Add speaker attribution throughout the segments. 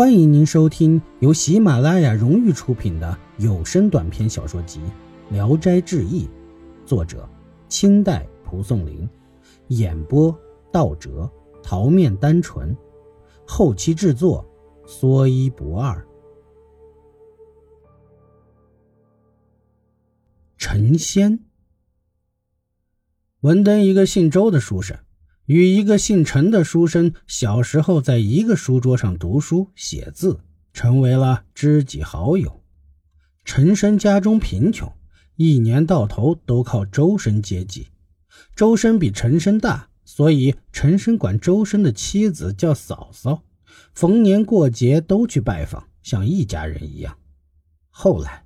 Speaker 1: 欢迎您收听由喜马拉雅荣誉出品的有声短篇小说集《聊斋志异》，作者清代蒲松龄，演播道哲、桃面单纯，后期制作说一不二。陈仙，文登一个姓周的书生。与一个姓陈的书生小时候在一个书桌上读书写字，成为了知己好友。陈生家中贫穷，一年到头都靠周生接济。周生比陈生大，所以陈生管周生的妻子叫嫂嫂，逢年过节都去拜访，像一家人一样。后来，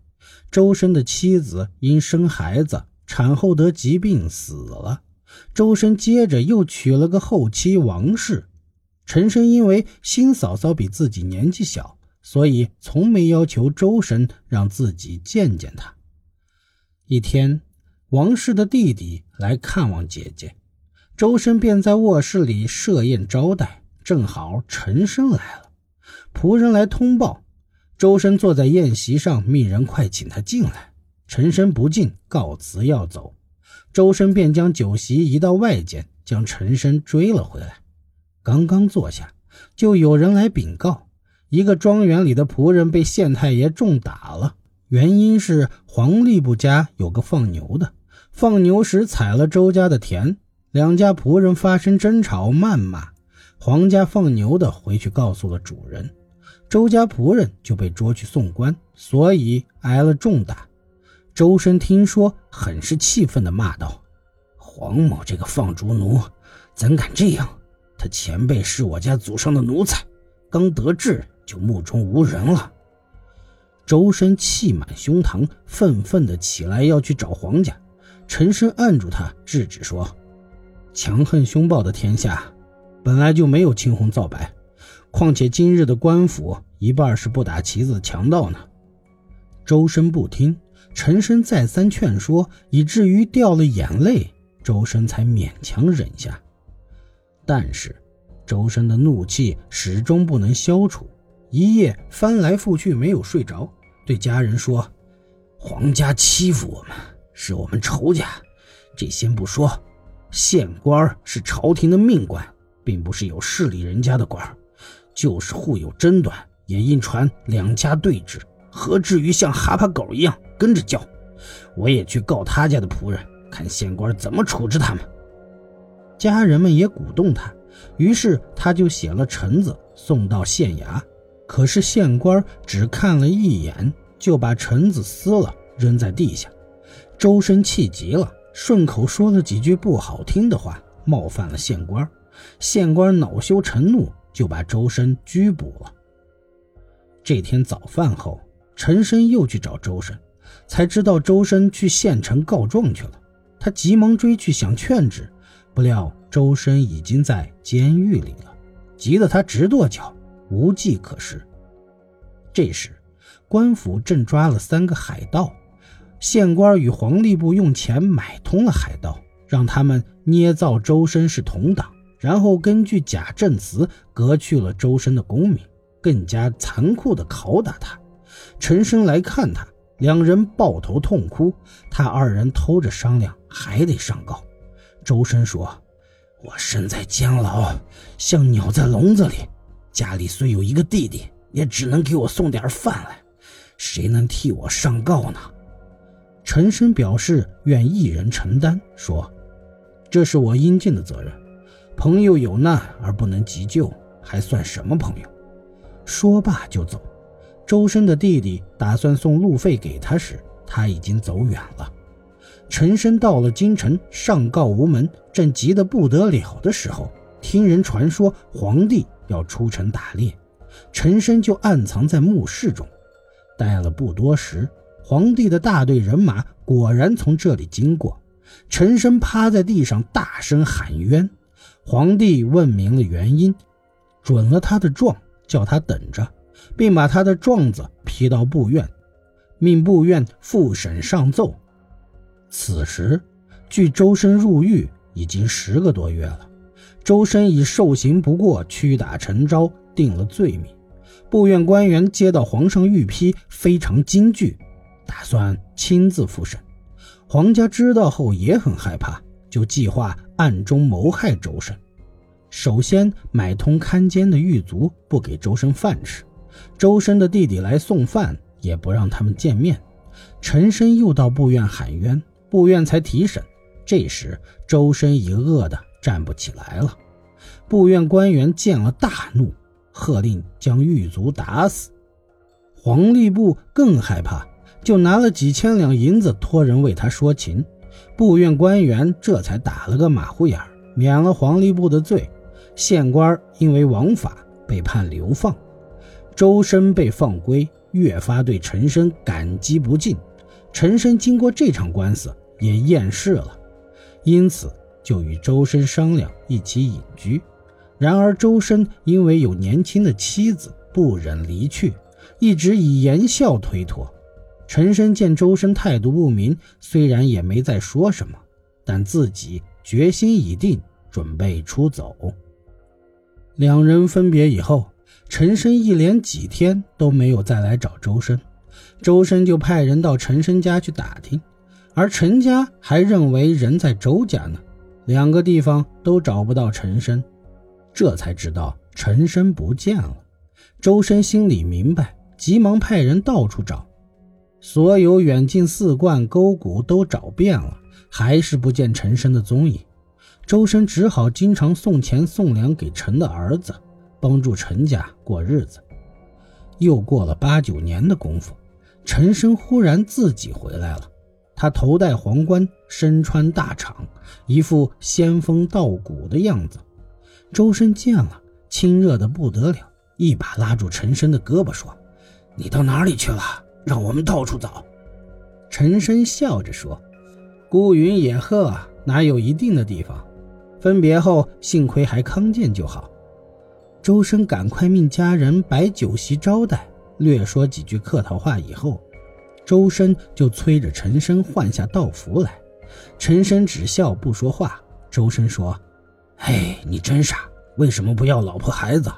Speaker 1: 周生的妻子因生孩子，产后得疾病死了。周深接着又娶了个后妻王氏。陈深因为新嫂嫂比自己年纪小，所以从没要求周深让自己见见她。一天，王氏的弟弟来看望姐姐，周深便在卧室里设宴招待。正好陈深来了，仆人来通报，周深坐在宴席上，命人快请他进来。陈深不进，告辞要走。周深便将酒席移到外间，将陈深追了回来。刚刚坐下，就有人来禀告，一个庄园里的仆人被县太爷重打了，原因是黄吏部家有个放牛的，放牛时踩了周家的田，两家仆人发生争吵，谩骂。黄家放牛的回去告诉了主人，周家仆人就被捉去送官，所以挨了重打。周深听说，很是气愤地骂道：“黄某这个放逐奴，怎敢这样？他前辈是我家祖上的奴才，刚得志就目中无人了。”周深气满胸膛，愤愤地起来要去找黄家。陈深按住他，制止说：“强横凶暴的天下，本来就没有青红皂白，况且今日的官府一半是不打旗子的强盗呢。”周深不听。陈深再三劝说，以至于掉了眼泪，周深才勉强忍下。但是，周深的怒气始终不能消除，一夜翻来覆去没有睡着，对家人说：“皇家欺负我们，是我们仇家。这先不说，县官是朝廷的命官，并不是有势力人家的官，就是互有争端，也因传两家对峙。”何至于像哈巴狗一样跟着叫？我也去告他家的仆人，看县官怎么处置他们。家人们也鼓动他，于是他就写了呈子送到县衙。可是县官只看了一眼，就把呈子撕了，扔在地下。周深气极了，顺口说了几句不好听的话，冒犯了县官。县官恼羞成怒，就把周深拘捕了。这天早饭后。陈深又去找周深，才知道周深去县城告状去了。他急忙追去想劝止，不料周深已经在监狱里了，急得他直跺脚，无计可施。这时，官府正抓了三个海盗，县官与黄吏部用钱买通了海盗，让他们捏造周深是同党，然后根据假证词革去了周深的功名，更加残酷地拷打他。陈生来看他，两人抱头痛哭。他二人偷着商量，还得上告。周深说：“我身在监牢，像鸟在笼子里，家里虽有一个弟弟，也只能给我送点饭来，谁能替我上告呢？”陈生表示愿一人承担，说：“这是我应尽的责任。朋友有难而不能急救，还算什么朋友？”说罢就走。周深的弟弟打算送路费给他时，他已经走远了。陈深到了京城，上告无门，正急得不得了的时候，听人传说皇帝要出城打猎，陈深就暗藏在墓室中。待了不多时，皇帝的大队人马果然从这里经过。陈深趴在地上大声喊冤，皇帝问明了原因，准了他的状，叫他等着。并把他的状子批到部院，命部院复审上奏。此时，距周深入狱已经十个多月了。周深已受刑不过，屈打成招，定了罪名。部院官员接到皇上御批，非常惊惧，打算亲自复审。皇家知道后也很害怕，就计划暗中谋害周深。首先买通看监的狱卒，不给周深饭吃。周深的弟弟来送饭，也不让他们见面。陈深又到部院喊冤，部院才提审。这时周深已饿得站不起来了。部院官员见了大怒，喝令将狱卒打死。黄吏部更害怕，就拿了几千两银子托人为他说情。部院官员这才打了个马虎眼，免了黄吏部的罪。县官因为枉法被判流放。周深被放归，越发对陈深感激不尽。陈深经过这场官司也厌世了，因此就与周深商量一起隐居。然而周深因为有年轻的妻子，不忍离去，一直以言笑推脱。陈深见周深态度不明，虽然也没再说什么，但自己决心已定，准备出走。两人分别以后。陈深一连几天都没有再来找周深，周深就派人到陈深家去打听，而陈家还认为人在周家呢，两个地方都找不到陈深，这才知道陈深不见了。周深心里明白，急忙派人到处找，所有远近四观沟谷都找遍了，还是不见陈深的踪影。周深只好经常送钱送粮给陈的儿子。帮助陈家过日子，又过了八九年的功夫，陈生忽然自己回来了。他头戴皇冠，身穿大氅，一副仙风道骨的样子。周深见了，亲热的不得了，一把拉住陈深的胳膊说：“你到哪里去了？让我们到处找。”陈深笑着说：“孤云野鹤，哪有一定的地方？分别后，幸亏还康健就好。”周深赶快命家人摆酒席招待，略说几句客套话以后，周深就催着陈深换下道服来。陈深只笑不说话。周深说：“嘿，你真傻，为什么不要老婆孩子，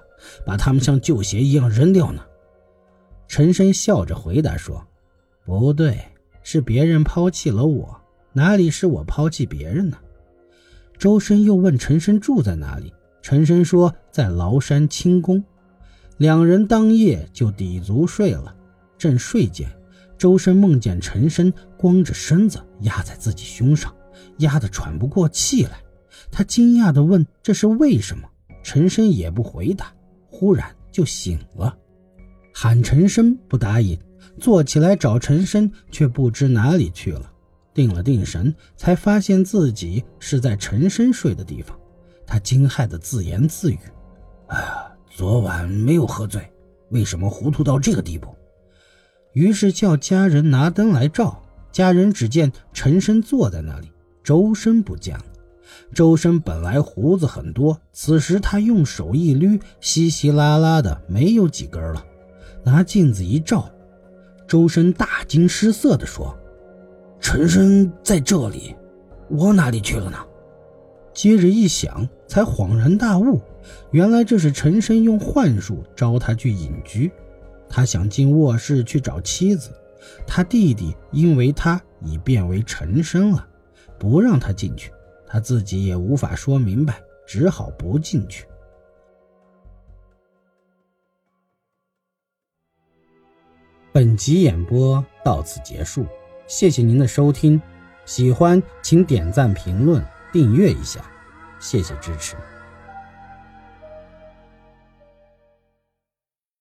Speaker 1: 把他们像旧鞋一样扔掉呢？”陈深笑着回答说：“不对，是别人抛弃了我，哪里是我抛弃别人呢？”周深又问陈深住在哪里。陈深说：“在崂山清宫。”两人当夜就抵足睡了。正睡间，周深梦见陈深光着身子压在自己胸上，压得喘不过气来。他惊讶地问：“这是为什么？”陈深也不回答，忽然就醒了，喊陈深不答应，坐起来找陈深，却不知哪里去了。定了定神，才发现自己是在陈深睡的地方。他惊骇的自言自语：“哎呀，昨晚没有喝醉，为什么糊涂到这个地步？”于是叫家人拿灯来照，家人只见陈深坐在那里，周深不见了。周深本来胡子很多，此时他用手一捋，稀稀拉拉的没有几根了。拿镜子一照，周深大惊失色地说：“陈深在这里，我哪里去了呢？”接着一想，才恍然大悟，原来这是陈深用幻术招他去隐居。他想进卧室去找妻子，他弟弟因为他已变为陈深了，不让他进去，他自己也无法说明白，只好不进去。本集演播到此结束，谢谢您的收听，喜欢请点赞评论。订阅一下，谢谢支持。